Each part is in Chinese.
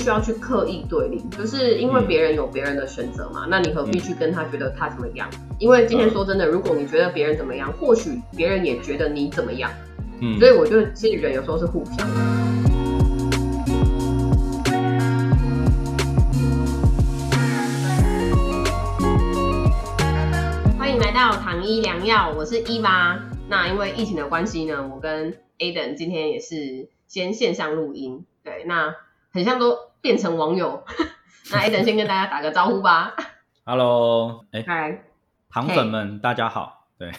需要去刻意对立，就是因为别人有别人的选择嘛，那你何必去跟他觉得他怎么样？因为今天说真的，如果你觉得别人怎么样，或许别人也觉得你怎么样。嗯，所以我觉得其实人有时候是互相。欢迎来到糖医良药，我是伊娃。那因为疫情的关系呢，我跟 Aden 今天也是先线上录音。对，那很像都变成网友。那 Aden 先跟大家打个招呼吧。Hello，哎，嗨，糖粉们，大家好。对。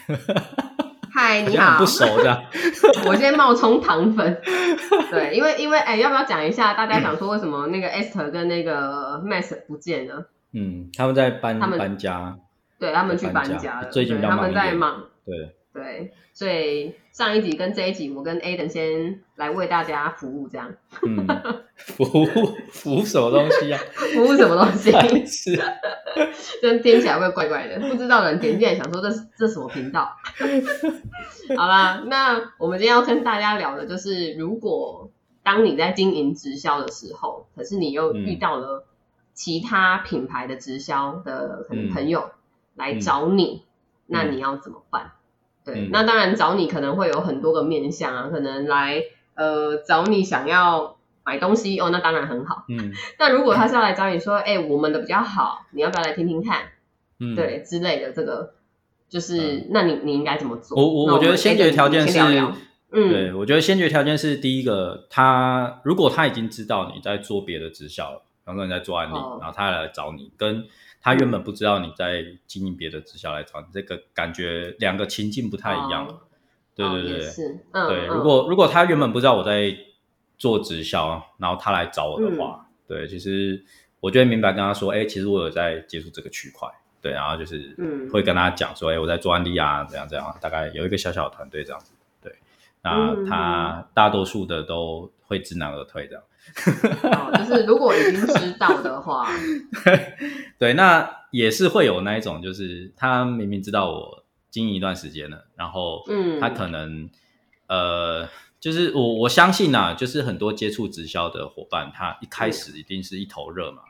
嗨，你好，不熟的，我先冒充糖粉，对，因为因为哎，要不要讲一下？大家想说为什么那个 Esther 跟那个 Max 不见了？嗯，他们在搬搬家，对他们去搬家了，最近他们在忙，对。对，所以上一集跟这一集，我跟 Aden 先来为大家服务，这样。嗯，服务服务什么东西啊？服务什么东西？是，这听起来会怪怪的，不知道的人点进来想说这是这什么频道？好啦，那我们今天要跟大家聊的就是，如果当你在经营直销的时候，可是你又遇到了其他品牌的直销的可能朋友来找你，那你要怎么办？对，那当然找你可能会有很多个面向啊，可能来呃找你想要买东西哦，那当然很好。嗯，那如果他是要来找你说，哎，我们的比较好，你要不要来听听看？嗯，对之类的，这个就是那你你应该怎么做？我我我觉得先决条件是，嗯，对我觉得先决条件是第一个，他如果他已经知道你在做别的直销了，比方说你在做案例，然后他来找你跟。他原本不知道你在经营别的直销来找你，这个感觉两个情境不太一样。对对对，是，对。如果如果他原本不知道我在做直销，然后他来找我的话，对，其实我就会明白跟他说，哎，其实我有在接触这个区块，对，然后就是会跟他讲说，哎，我在做案例啊，怎样怎样，大概有一个小小的团队这样子，对。那他大多数的都会知难而退这样。就是如果已经知道的话，对，那也是会有那一种，就是他明明知道我经营一段时间了，然后，嗯，他可能，呃，就是我我相信呐，就是很多接触直销的伙伴，他一开始一定是一头热嘛，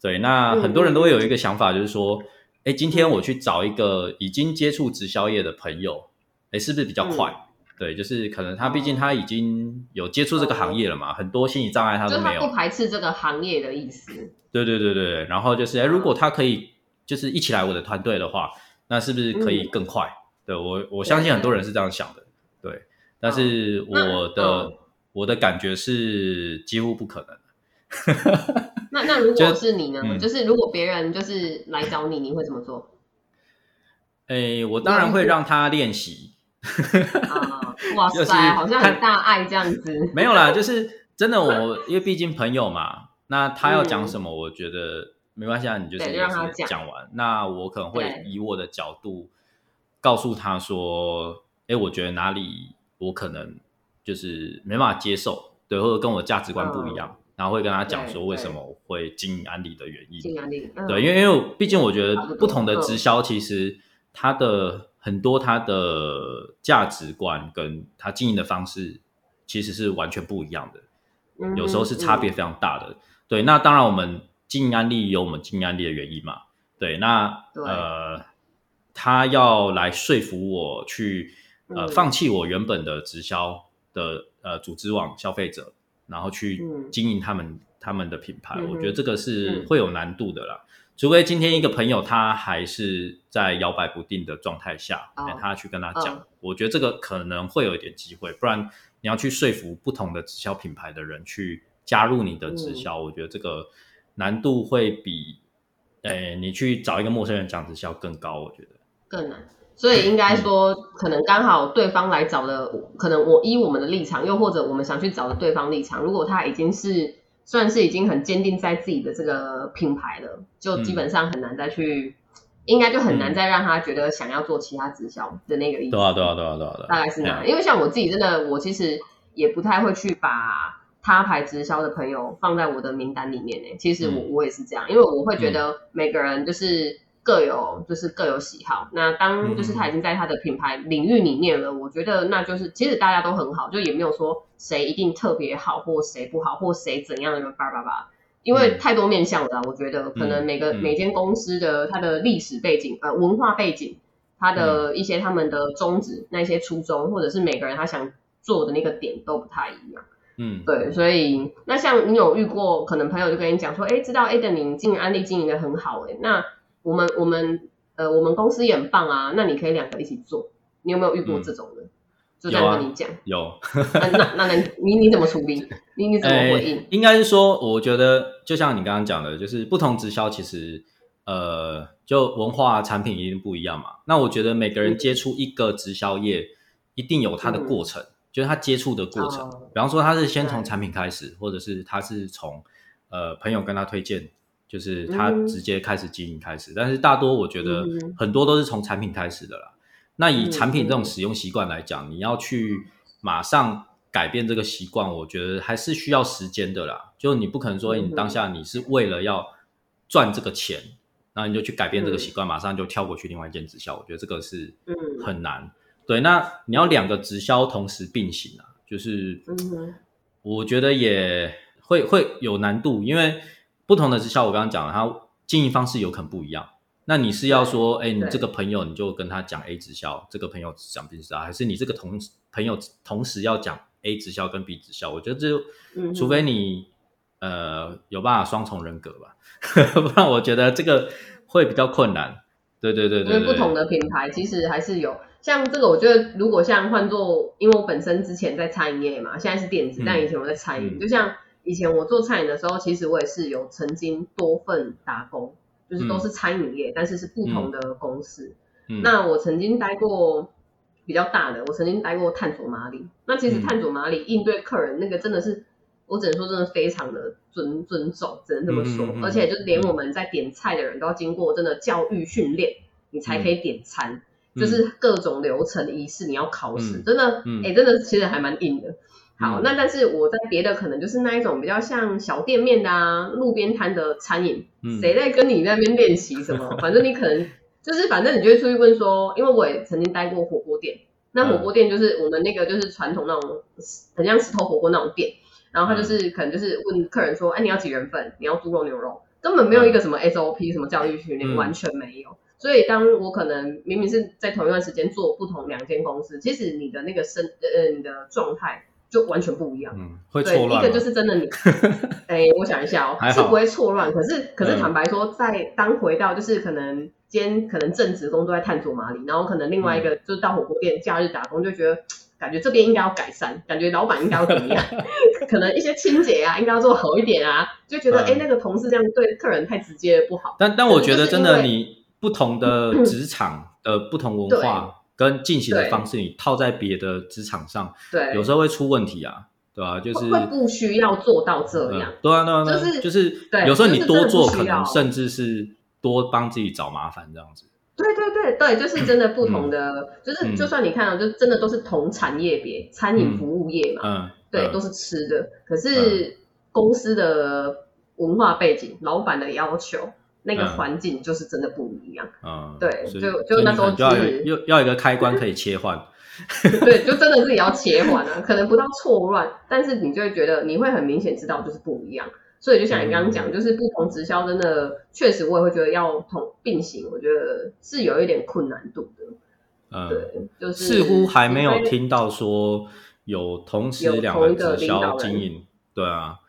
对，那很多人都会有一个想法，就是说，哎，今天我去找一个已经接触直销业的朋友，哎，是不是比较快？对，就是可能他毕竟他已经有接触这个行业了嘛，很多心理障碍他都没有。不排斥这个行业的意思。对对对对，然后就是，哎，如果他可以就是一起来我的团队的话，那是不是可以更快？对我我相信很多人是这样想的，对。但是我的我的感觉是几乎不可能。那那如果是你呢？就是如果别人就是来找你，你会怎么做？哎，我当然会让他练习。啊，哇塞，好像很大爱这样子。没有啦，就是真的，我因为毕竟朋友嘛，那他要讲什么，我觉得没关系啊，你就是让他讲完。那我可能会以我的角度告诉他说，哎，我觉得哪里我可能就是没办法接受，对，或者跟我价值观不一样，然后会跟他讲说为什么会经营安利的原因。经营安利，对，因为因为毕竟我觉得不同的直销其实它的。很多他的价值观跟他经营的方式其实是完全不一样的，有时候是差别非常大的。对，那当然我们经营案例有我们经营案例的原因嘛。对，那呃，他要来说服我去呃放弃我原本的直销的呃组织网消费者，然后去经营他们他们的品牌，我觉得这个是会有难度的啦。除非今天一个朋友他还是在摇摆不定的状态下，他去跟他讲，我觉得这个可能会有一点机会。不然你要去说服不同的直销品牌的人去加入你的直销，我觉得这个难度会比，诶，你去找一个陌生人讲直销更高。我觉得更难。所以应该说，可能刚好对方来找的，可能我依我们的立场，又或者我们想去找的对方立场，如果他已经是。算是已经很坚定在自己的这个品牌了，就基本上很难再去，应该就很难再让他觉得想要做其他直销的那个意思。对啊，对啊，对啊，对啊，大概是那样。因为像我自己真的，我其实也不太会去把他牌直销的朋友放在我的名单里面诶。其实我我也是这样，因为我会觉得每个人就是。各有就是各有喜好，那当就是他已经在他的品牌领域里面了，我觉得那就是其实大家都很好，就也没有说谁一定特别好或谁不好或谁怎样的叭叭叭。因为太多面向了，我觉得可能每个每间公司的它的历史背景、呃文化背景，它的一些他们的宗旨、那些初衷，或者是每个人他想做的那个点都不太一样。嗯，对，所以那像你有遇过，可能朋友就跟你讲说，哎，知道 A 的你经营安利经营的很好，哎，那我们我们呃我们公司也很棒啊，那你可以两个一起做，你有没有遇过这种的？就这样跟你讲，有。那那那你你怎么处理？你你怎么回应？应该是说，我觉得就像你刚刚讲的，就是不同直销其实呃，就文化产品一定不一样嘛。那我觉得每个人接触一个直销业，一定有他的过程，就是他接触的过程。比方说，他是先从产品开始，或者是他是从呃朋友跟他推荐，就是他直接开始经营开始。但是大多我觉得很多都是从产品开始的啦。那以产品这种使用习惯来讲，你要去马上改变这个习惯，我觉得还是需要时间的啦。就你不可能说你当下你是为了要赚这个钱，然后你就去改变这个习惯，马上就跳过去另外一件直销，我觉得这个是很难。对，那你要两个直销同时并行啊，就是我觉得也会会有难度，因为不同的直销，我刚刚讲了，它经营方式有可能不一样。那你是要说，哎，你这个朋友你就跟他讲 A 直销，这个朋友讲 B 直销，还是你这个同朋友同时要讲 A 直销跟 B 直销？我觉得这，除非你呃有办法双重人格吧，不然我觉得这个会比较困难。对对对对，因为不同的品牌其实还是有，像这个我觉得如果像换做，因为我本身之前在餐饮业嘛，现在是电子，但以前我在餐饮，就像以前我做餐饮的时候，其实我也是有曾经多份打工。就是都是餐饮业，但是是不同的公司。那我曾经待过比较大的，我曾经待过探索马里。那其实探索马里应对客人那个真的是，我只能说真的非常的尊尊重，只能这么说。而且就是连我们在点菜的人都要经过真的教育训练，你才可以点餐，就是各种流程仪式你要考试，真的，哎，真的其实还蛮硬的。好，那但是我在别的可能就是那一种比较像小店面的啊，路边摊的餐饮，谁在跟你那边练习什么？反正你可能就是反正你就会出去问说，因为我也曾经待过火锅店，那火锅店就是我们那个就是传统那种很像石头火锅那种店，然后他就是可能就是问客人说，哎，你要几人份？你要猪肉牛肉？根本没有一个什么 SOP 什么教育训练，完全没有。所以当我可能明明是在同一段时间做不同两间公司，其实你的那个身呃你的状态。就完全不一样，嗯，会错乱。一个就是真的你，哎，我想一下哦，是不会错乱。可是，可是坦白说，在当回到就是可能今天可能正职工作在探索马里，然后可能另外一个就是到火锅店假日打工，就觉得 感觉这边应该要改善，感觉老板应该要怎么样？可能一些清洁啊，应该要做好一点啊，就觉得哎，那个同事这样对客人太直接不好。但但我觉得真的，你不同的 职场的不同文化。跟进行的方式，你套在别的职场上，对，有时候会出问题啊，对吧？就是会不需要做到这样，对啊，对啊，就是就是，有时候你多做，可能甚至是多帮自己找麻烦这样子。对对对对，就是真的不同的，就是就算你看到，就真的都是同产业别，餐饮服务业嘛，嗯，对，都是吃的，可是公司的文化背景、老板的要求。那个环境就是真的不一样，嗯，对，就就那时候就是要要一个开关可以切换，对，就真的是也要切换啊，可能不到错乱，但是你就会觉得你会很明显知道就是不一样，所以就像你刚刚讲，就是不同直销真的确实我也会觉得要同并行，我觉得是有一点困难度的，嗯，对，就是似乎还没有听到说有同时两个直销经营，对啊。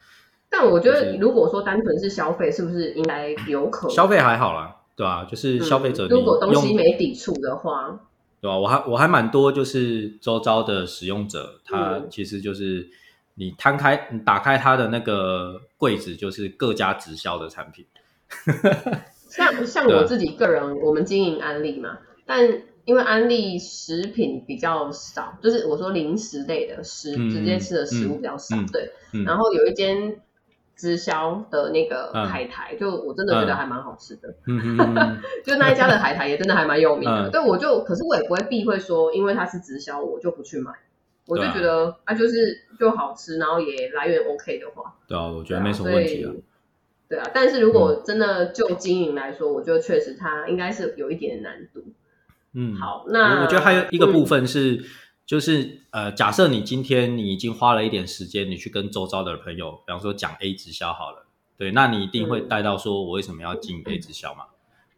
但我觉得，如果说单纯是消费，是不是应该有可能？消费还好啦，对吧？就是消费者，如果东西没抵触的话，对吧？我还我还蛮多，就是周遭的使用者，他其实就是你摊开、你打开他的那个柜子，就是各家直销的产品。像像我自己个人，我们经营安利嘛，但因为安利食品比较少，就是我说零食类的食直接吃的食物比较少，对。然后有一间。直销的那个海苔，就我真的觉得还蛮好吃的。嗯嗯 就那一家的海苔也真的还蛮有名的。对，我就可是我也不会避讳说，因为它是直销，我就不去买。我就觉得啊，就是就好吃，然后也来源 OK 的话，对啊，我觉得没什么问题啊。对啊，但是如果真的就经营来说，我觉得确实它应该是有一点难度。嗯，好，那我觉得还有一个部分是。就是呃，假设你今天你已经花了一点时间，你去跟周遭的朋友，比方说讲 A 直销好了，对，那你一定会带到说，我为什么要进 A 直销嘛？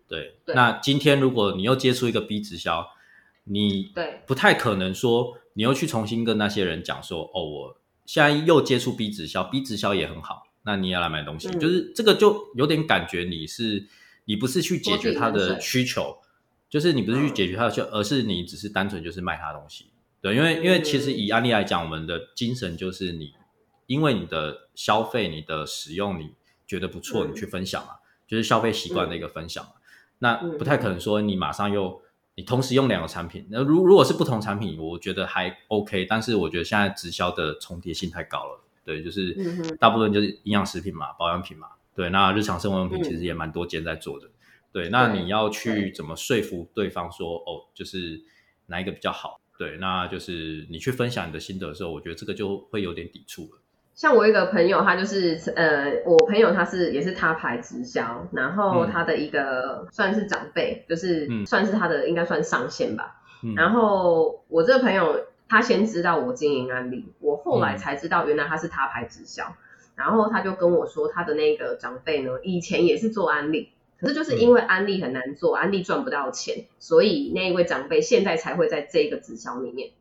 对，那今天如果你又接触一个 B 直销，你对不太可能说，你又去重新跟那些人讲说，哦，我现在又接触 B 直销，B 直销也很好，那你也要来买东西，就是这个就有点感觉你是你不是去解决他的需求，就是你不是去解决他的需求，而是你只是单纯就是卖他东西。对，因为因为其实以案例来讲，我们的精神就是你因为你的消费、你的使用，你觉得不错，你去分享嘛，就是消费习惯的一个分享嘛。那不太可能说你马上又你同时用两个产品，那如如果是不同产品，我觉得还 OK。但是我觉得现在直销的重叠性太高了，对，就是大部分就是营养食品嘛、保养品嘛，对。那日常生活用品其实也蛮多间在做的，对。那你要去怎么说服对方说哦，就是哪一个比较好？对，那就是你去分享你的心得的时候，我觉得这个就会有点抵触了。像我一个朋友，他就是呃，我朋友他是也是他牌直销，然后他的一个算是长辈，就是算是他的应该算上线吧。然后我这个朋友他先知道我经营案例，我后来才知道原来他是他牌直销，然后他就跟我说他的那个长辈呢，以前也是做安利，可是就是因为安利很难做，安利赚不到钱，所以那一位长辈现在才会在这个直销里面。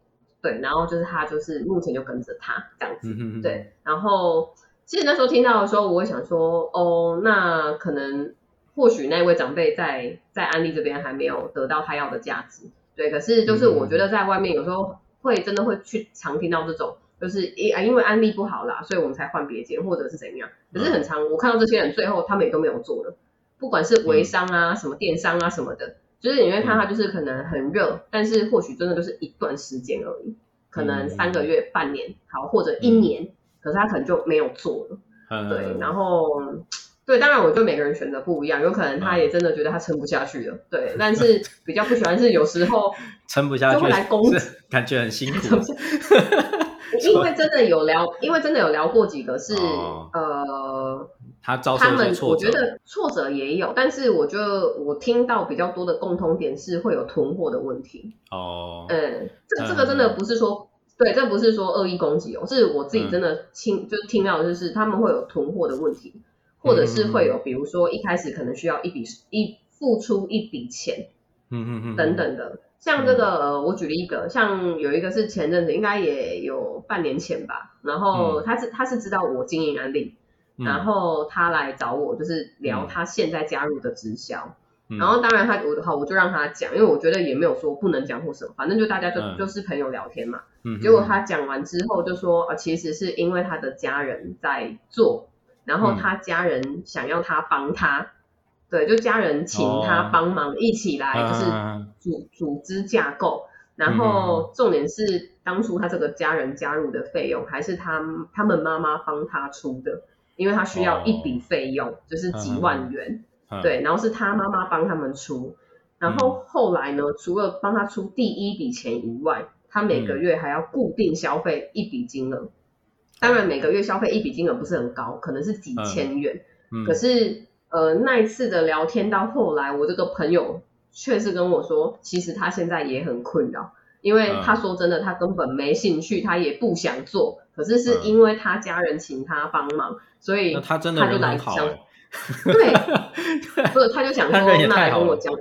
对，然后就是他，就是目前就跟着他这样子。对，然后其实那时候听到的时候，我会想说，哦，那可能或许那位长辈在在安利这边还没有得到他要的价值。对，可是就是我觉得在外面有时候会真的会去常听到这种，就是因因为安利不好啦，所以我们才换别间或者是怎样。可是很常我看到这些人最后他们也都没有做了，不管是微商啊、什么电商啊什么的。就是你会看它就是可能很热，但是或许真的就是一段时间而已，可能三个月、半年，好或者一年，可是他可能就没有做了。对，然后对，当然我觉得每个人选择不一样，有可能他也真的觉得他撑不下去了。对，但是比较不喜欢是有时候撑不下去就会来攻击，感觉很辛苦。因为真的有聊，因为真的有聊过几个是呃。他遭他们我觉得挫折也有，但是我觉得我听到比较多的共通点是会有囤货的问题。哦，嗯，这这个真的不是说对，这不是说恶意攻击哦，是我自己真的听就是听到就是他们会有囤货的问题，或者是会有比如说一开始可能需要一笔一付出一笔钱，嗯嗯嗯。等等的，像这个我举了一个，像有一个是前阵子应该也有半年前吧，然后他是他是知道我经营安利。然后他来找我，就是聊他现在加入的直销。然后当然他我好，我就让他讲，因为我觉得也没有说不能讲或什么，反正就大家就就是朋友聊天嘛。结果他讲完之后就说啊，其实是因为他的家人在做，然后他家人想要他帮他，对，就家人请他帮忙一起来，就是组组织架构。然后重点是当初他这个家人加入的费用还是他他们妈妈帮他出的。因为他需要一笔费用，就是几万元，对，然后是他妈妈帮他们出，然后后来呢，除了帮他出第一笔钱以外，他每个月还要固定消费一笔金额，当然每个月消费一笔金额不是很高，可能是几千元，可是呃那一次的聊天到后来，我这个朋友确实跟我说，其实他现在也很困扰，因为他说真的，他根本没兴趣，他也不想做。可是是因为他家人请他帮忙，所以他真的他就来讲，对，不是他就想说，那来跟我讲，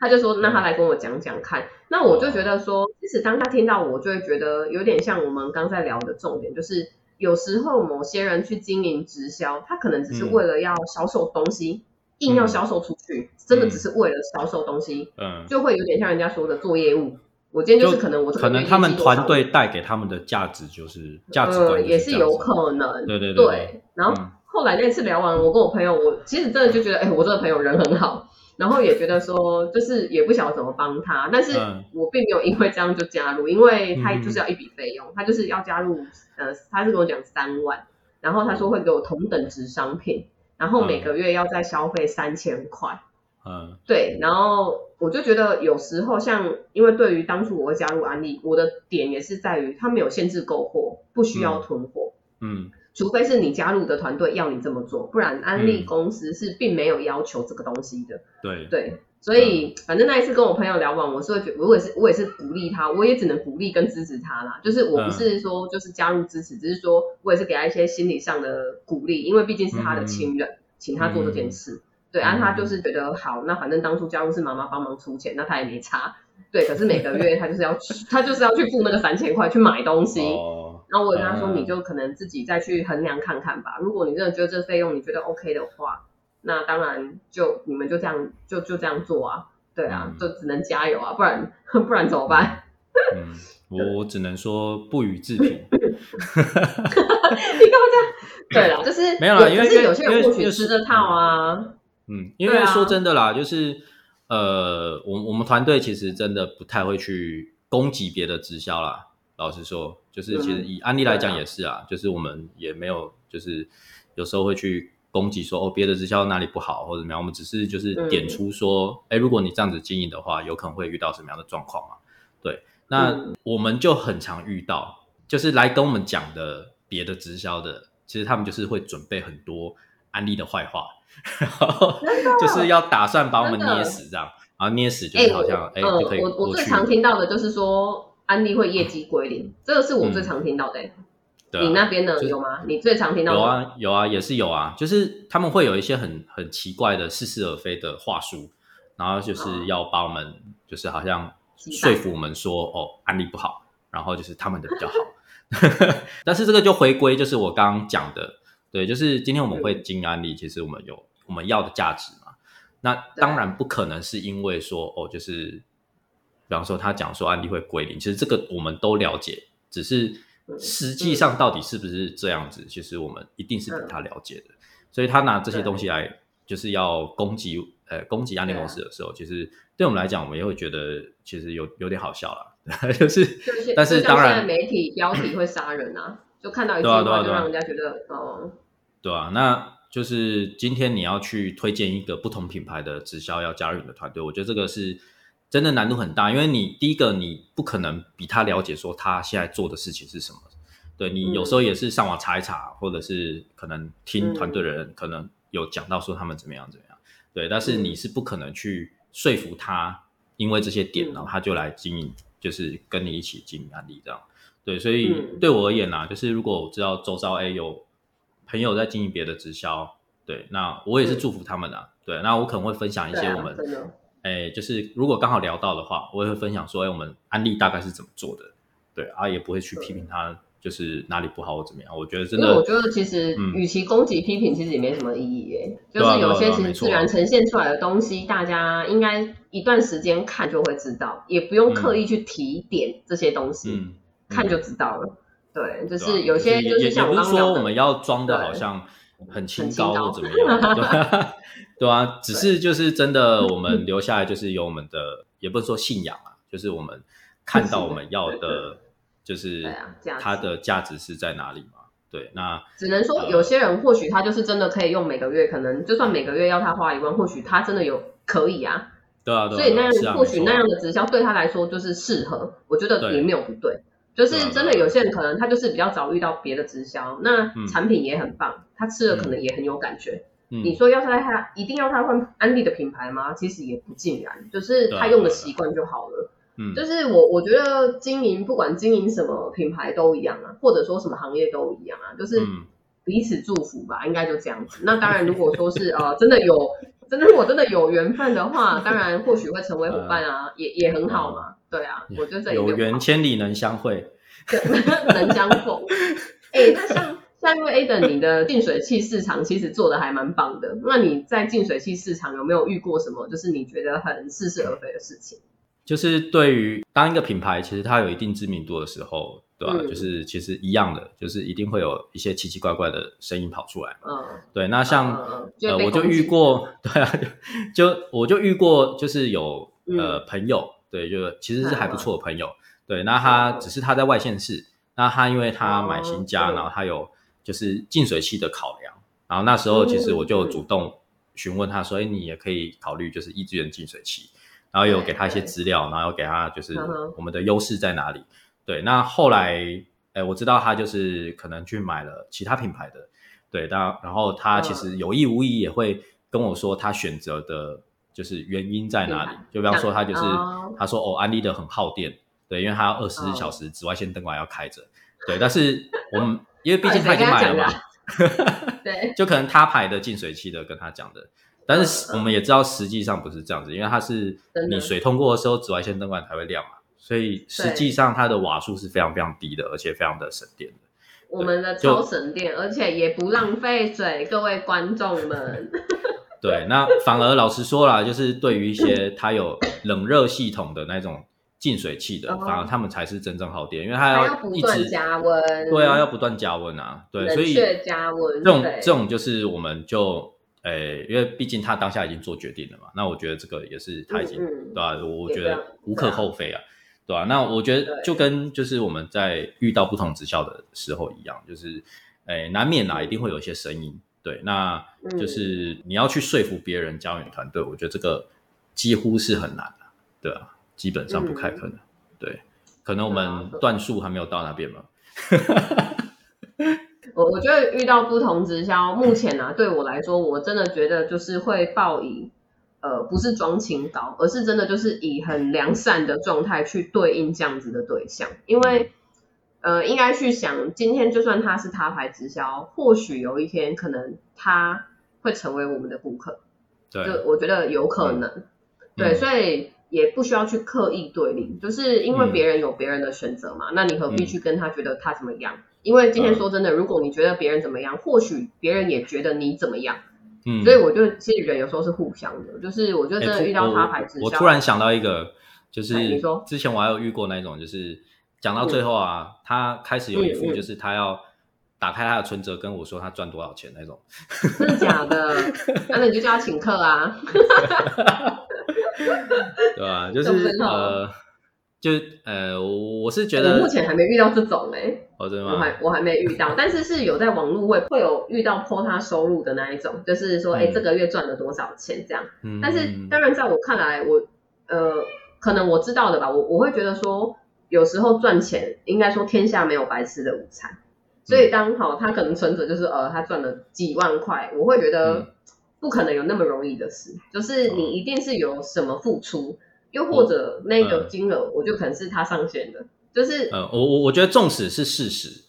他就说那他来跟我讲讲看。那我就觉得说，即使当他听到我，就会觉得有点像我们刚才聊的重点，就是有时候某些人去经营直销，他可能只是为了要销售东西，硬要销售出去，真的只是为了销售东西，嗯，就会有点像人家说的做业务。我今天就是可能我可能他们团队带给他们的价值就是价值观，也是有可能。对对对。然后后来那次聊完，我跟我朋友，我其实真的就觉得，哎，我这个朋友人很好，然后也觉得说，就是也不晓得怎么帮他，但是我并没有因为这样就加入，因为他就是要一笔费用，他就是要加入，呃，他是跟我讲三万，然后他说会给我同等值商品，然后每个月要再消费三千块。嗯，对，然后我就觉得有时候像，因为对于当初我会加入安利，我的点也是在于他没有限制购货，不需要囤货，嗯，除非是你加入的团队要你这么做，不然安利公司是并没有要求这个东西的。对。对，所以反正那一次跟我朋友聊完，我是会觉，我也是我也是鼓励他，我也只能鼓励跟支持他啦。就是我不是说就是加入支持，只是说我也是给他一些心理上的鼓励，因为毕竟是他的亲人，请他做这件事。对，啊，他就是觉得好，那反正当初加入是妈妈帮忙出钱，那他也没差。对，可是每个月他就是要去，他就是要去付那个三千块去买东西。然后我跟他说，你就可能自己再去衡量看看吧。如果你真的觉得这费用你觉得 OK 的话，那当然就你们就这样就就这样做啊。对啊，就只能加油啊，不然 不然怎么办？嗯，我我只能说不予置评。你干嘛这样？对了，就是没有啦，因为有些人或许吃这套啊。嗯，因为说真的啦，就是呃，我我们团队其实真的不太会去攻击别的直销啦。老实说，就是其实以案例来讲也是啊，就是我们也没有，就是有时候会去攻击说哦，别的直销哪里不好或者怎么样。我们只是就是点出说，哎，如果你这样子经营的话，有可能会遇到什么样的状况嘛？对，那我们就很常遇到，就是来跟我们讲的别的直销的，其实他们就是会准备很多安利的坏话。然后 就是要打算把我们捏死这样，然后捏死就是好像哎就可以我我最常听到的就是说安利会业绩归零，这个是我最常听到的。你那边呢有吗？你最常听到有啊有啊也是有啊，就是他们会有一些很很奇怪的似是而非的话术，然后就是要把我们就是好像说服我们说哦安利不好，然后就是他们的比较好。但是这个就回归就是我刚刚讲的。对，就是今天我们会经案例，其实我们有我们要的价值嘛。那当然不可能是因为说哦，就是比方说他讲说案例会归零，其实这个我们都了解，只是实际上到底是不是这样子，其实我们一定是比他了解的。所以他拿这些东西来就是要攻击呃攻击安利公司的时候，其实对我们来讲，我们也会觉得其实有有点好笑了。就是，但是当然媒体标题会杀人啊，就看到一句话就让人家觉得哦。对啊，那就是今天你要去推荐一个不同品牌的直销要加入你的团队，我觉得这个是真的难度很大，因为你第一个你不可能比他了解说他现在做的事情是什么，对你有时候也是上网查一查，或者是可能听团队的人可能有讲到说他们怎么样怎么样，对，但是你是不可能去说服他，因为这些点然后他就来经营，就是跟你一起经营案例这样，对，所以对我而言呢，就是如果我知道周遭哎有。朋友在经营别的直销，对，那我也是祝福他们的，对，那我可能会分享一些我们，哎，就是如果刚好聊到的话，我也会分享说，哎，我们安利大概是怎么做的，对，啊，也不会去批评他，就是哪里不好或怎么样，我觉得真的，我觉得其实与其攻击批评，其实也没什么意义，耶。就是有些其实自然呈现出来的东西，大家应该一段时间看就会知道，也不用刻意去提点这些东西，看就知道了。对，就是有些就是像我刚说，我们要装的好像很清高或怎么样，对啊，只是就是真的，我们留下来就是有我们的，也不是说信仰啊，就是我们看到我们要的，就是它的价值是在哪里嘛？对，那只能说有些人或许他就是真的可以用每个月，可能就算每个月要他花一万，或许他真的有可以啊，对啊，所以那样或许那样的直销对他来说就是适合，我觉得也没有不对。就是真的，有些人可能他就是比较早遇到别的直销，那产品也很棒，他吃了可能也很有感觉。你说要他他一定要他换安利的品牌吗？其实也不尽然，就是他用的习惯就好了。嗯，就是我我觉得经营不管经营什么品牌都一样啊，或者说什么行业都一样啊，就是彼此祝福吧，应该就这样子。那当然，如果说是 呃真的有真的如果真的有缘分的话，当然或许会成为伙伴啊，也也很好嘛。对啊，我觉得有缘千里能相会，能相逢。哎，那像像因为 A 等你的净水器市场其实做的还蛮棒的，那你在净水器市场有没有遇过什么就是你觉得很似是而非的事情？就是对于当一个品牌，其实它有一定知名度的时候，对吧？就是其实一样的，就是一定会有一些奇奇怪怪的声音跑出来。嗯，对。那像呃，我就遇过，对啊，就我就遇过，就是有呃朋友。对，就其实是还不错的朋友。对，那他只是他在外县市，那他因为他买新家，然后他有就是净水器的考量，然后那时候其实我就主动询问他说：“哎，你也可以考虑就是一资源净水器。”然后有给他一些资料，然后给他就是我们的优势在哪里。对，那后来哎，我知道他就是可能去买了其他品牌的，对，然然后他其实有意无意也会跟我说他选择的就是原因在哪里？就比方说他就是他说哦，安利的很耗电，对，因为他要二十四小时紫外线灯管要开着，对。但是我们因为毕竟他已经买了嘛，对，就可能他排的净水器的跟他讲的，但是我们也知道实际上不是这样子，因为它是你水通过的时候紫外线灯管才会亮嘛，所以实际上它的瓦数是非常非常低的，而且非常的省电的。我们的超省电，而且也不浪费水，各位观众们。对，那反而老实说啦，就是对于一些 它有冷热系统的那种净水器的，反而他们才是真正耗电，因为它要不断加温。对啊，要不断加温啊。对，所以加温这种这种就是我们就诶，因为毕竟他当下已经做决定了嘛，那我觉得这个也是他已经对吧？我觉得无可厚非啊，对吧？那我觉得就跟就是我们在遇到不同直销的时候一样，就是诶，难免啦，一定会有一些声音。对，那就是你要去说服别人加入你团队，我觉得这个几乎是很难的，对啊，基本上不开可能。对，可能我们段数还没有到那边嘛。我我觉得遇到不同直销，目前呢，对我来说，我真的觉得就是会报以呃，不是装清高，而是真的就是以很良善的状态去对应这样子的对象，因为。呃，应该去想，今天就算他是他牌直销，或许有一天可能他会成为我们的顾客。对，就我觉得有可能。对，所以也不需要去刻意对立，就是因为别人有别人的选择嘛，那你何必去跟他觉得他怎么样？因为今天说真的，如果你觉得别人怎么样，或许别人也觉得你怎么样。嗯，所以我就其实人有时候是互相的，就是我觉得真的遇到他牌直销，我突然想到一个，就是你说之前我还有遇过那种，就是。讲到最后啊，他开始有一副就是他要打开他的存折跟我说他赚多少钱那种，真的假的？那你就叫他请客啊，对吧？就是呃，就呃，我是觉得目前还没遇到这种哎，哦真的吗？我还我还没遇到，但是是有在网络会会有遇到破他收入的那一种，就是说哎这个月赚了多少钱这样。但是当然在我看来，我呃可能我知道的吧，我我会觉得说。有时候赚钱，应该说天下没有白吃的午餐，所以当好他可能存着就是呃他赚了几万块，我会觉得不可能有那么容易的事，就是你一定是有什么付出，又或者那个金额我就可能是他上限的，就是呃我我我觉得纵使是事实，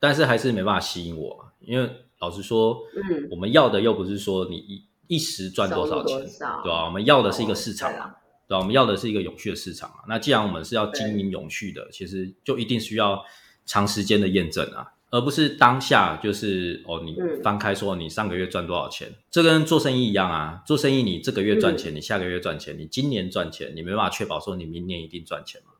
但是还是没办法吸引我，因为老实说，嗯，我们要的又不是说你一一时赚多少钱，对吧？我们要的是一个市场嘛。对吧？我们要的是一个永续的市场嘛。那既然我们是要经营永续的，其实就一定需要长时间的验证啊，而不是当下就是哦，你翻开说你上个月赚多少钱，这跟做生意一样啊。做生意你这个月赚钱，你下个月赚钱，你今年赚钱，你没办法确保说你明年一定赚钱嘛。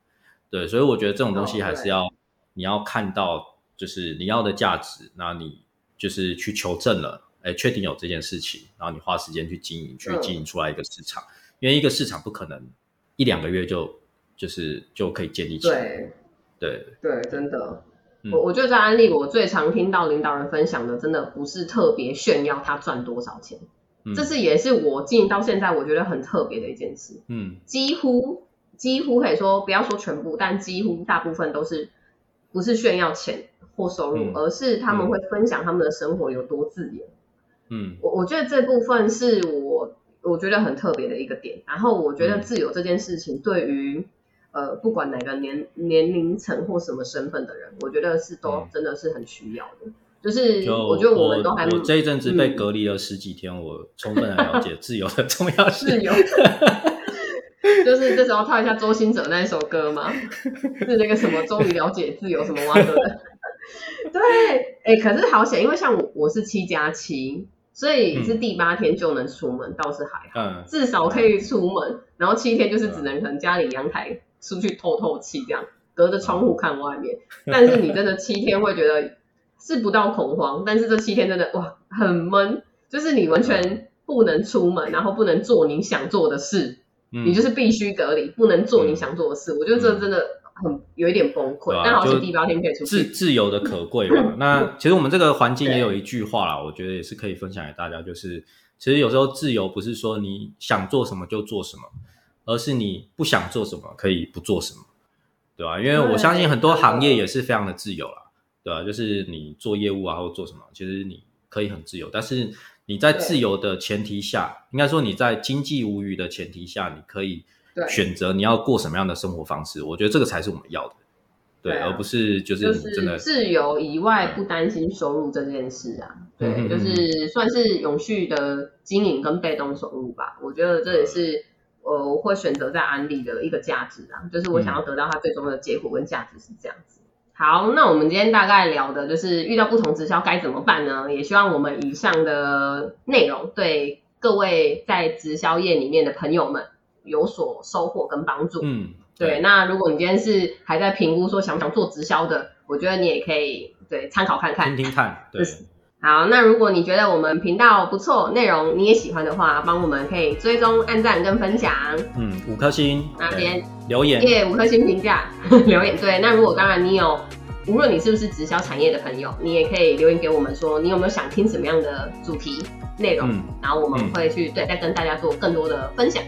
对，所以我觉得这种东西还是要你要看到就是你要的价值，那你就是去求证了，哎，确定有这件事情，然后你花时间去经营，去经营出来一个市场。因为一个市场不可能一两个月就就是就可以建立起来。对对对，真的。我我觉得在安利，我最常听到领导人分享的，真的不是特别炫耀他赚多少钱，这是也是我经营到现在我觉得很特别的一件事。嗯，几乎几乎可以说不要说全部，但几乎大部分都是不是炫耀钱或收入，而是他们会分享他们的生活有多自由。嗯，我我觉得这部分是我。我觉得很特别的一个点，然后我觉得自由这件事情对于呃不管哪个年年龄层或什么身份的人，我觉得是都真的是很需要的。就是我觉得我们都还我这一阵子被隔离了十几天，我充分的了解自由的重要性。自由，就是这时候套一下周星哲那一首歌嘛？是那个什么终于了解自由什么哇的？对，哎，可是好险，因为像我我是七加七。所以是第八天就能出门，倒是还好，至少可以出门。然后七天就是只能可能家里阳台出去透透气，这样隔着窗户看外面。但是你真的七天会觉得是不到恐慌，但是这七天真的哇很闷，就是你完全不能出门，然后不能做你想做的事，你就是必须隔离，不能做你想做的事。我觉得这真的。很有一点崩溃，但好像第八天可以出自自由的可贵嘛。那其实我们这个环境也有一句话啦，我觉得也是可以分享给大家，就是其实有时候自由不是说你想做什么就做什么，而是你不想做什么可以不做什么，对吧？因为我相信很多行业也是非常的自由啦，对吧？就是你做业务啊或做什么，其实你可以很自由，但是你在自由的前提下，应该说你在经济无虞的前提下，你可以选择你要过什么样的生活方式。我觉得这个才是我们要的，对，而不是就是真的自由以外不担心收入这件事啊。对，就是算是永续的经营跟被动收入吧。我觉得这也是呃我会选择在安利的一个价值啊，就是我想要得到它最终的结果跟价值是这样子。好，那我们今天大概聊的就是遇到不同直销该怎么办呢？也希望我们以上的内容对各位在直销业里面的朋友们有所收获跟帮助。嗯，对。那如果你今天是还在评估说想不想做直销的，我觉得你也可以对参考看看，听听看。对。好，那如果你觉得我们频道不错，内容你也喜欢的话，帮我们可以追踪、按赞跟分享。嗯，五颗星那边留言，耶，五颗星评价 留言。对，那如果当然你有，无论你是不是直销产业的朋友，你也可以留言给我们说，你有没有想听什么样的主题内容，然后我们会去对再跟大家做更多的分享。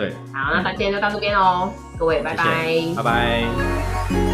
对，好，那今天就到这边喽，各位拜拜，拜拜。